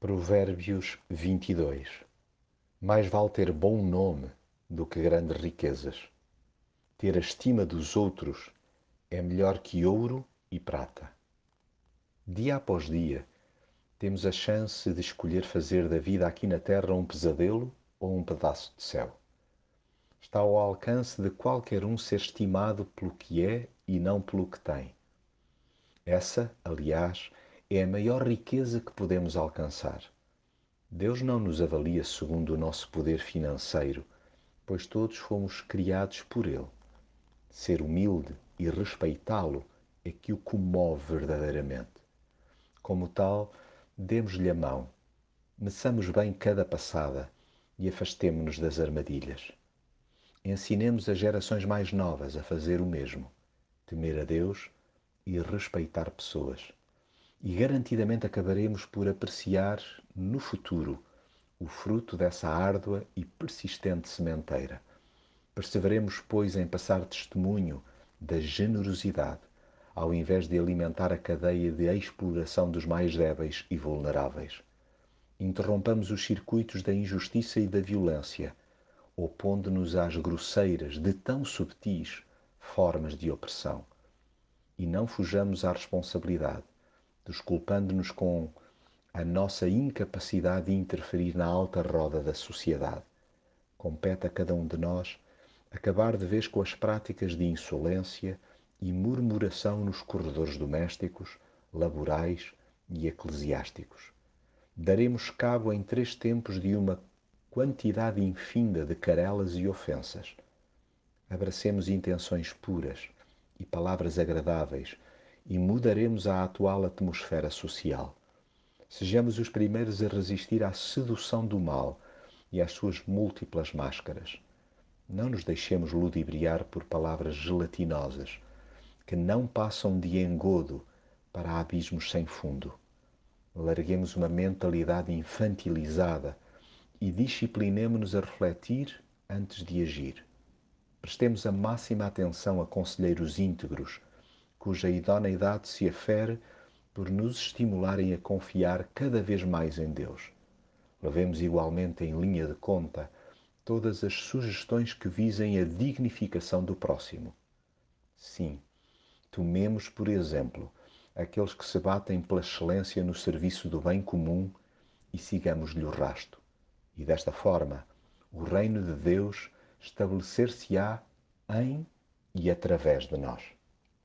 Provérbios 22 Mais vale ter bom nome do que grandes riquezas. Ter a estima dos outros é melhor que ouro e prata. Dia após dia, temos a chance de escolher fazer da vida aqui na Terra um pesadelo ou um pedaço de céu. Está ao alcance de qualquer um ser estimado pelo que é e não pelo que tem. Essa, aliás, é a maior riqueza que podemos alcançar. Deus não nos avalia segundo o nosso poder financeiro, pois todos fomos criados por Ele. Ser humilde e respeitá-lo é que o comove verdadeiramente. Como tal, demos-lhe a mão, meçamos bem cada passada e afastemo-nos das armadilhas. Ensinemos as gerações mais novas a fazer o mesmo, temer a Deus e respeitar pessoas e garantidamente acabaremos por apreciar no futuro o fruto dessa árdua e persistente sementeira. Perseveremos, pois, em passar testemunho da generosidade, ao invés de alimentar a cadeia de exploração dos mais débeis e vulneráveis. Interrompamos os circuitos da injustiça e da violência, opondo-nos às grosseiras, de tão subtis, formas de opressão. E não fujamos à responsabilidade desculpando-nos com a nossa incapacidade de interferir na alta roda da sociedade. Compete a cada um de nós acabar de vez com as práticas de insolência e murmuração nos corredores domésticos, laborais e eclesiásticos. Daremos cabo em três tempos de uma quantidade infinda de carelas e ofensas. Abracemos intenções puras e palavras agradáveis e mudaremos a atual atmosfera social. Sejamos os primeiros a resistir à sedução do mal e às suas múltiplas máscaras. Não nos deixemos ludibriar por palavras gelatinosas que não passam de engodo para abismos sem fundo. Larguemos uma mentalidade infantilizada e disciplinemo-nos a refletir antes de agir. Prestemos a máxima atenção a conselheiros íntegros cuja idoneidade se afere por nos estimularem a confiar cada vez mais em Deus. Levemos igualmente em linha de conta todas as sugestões que visem a dignificação do próximo. Sim, tomemos, por exemplo, aqueles que se batem pela excelência no serviço do bem comum e sigamos-lhe o rasto. E desta forma, o reino de Deus estabelecer-se-á em e através de nós.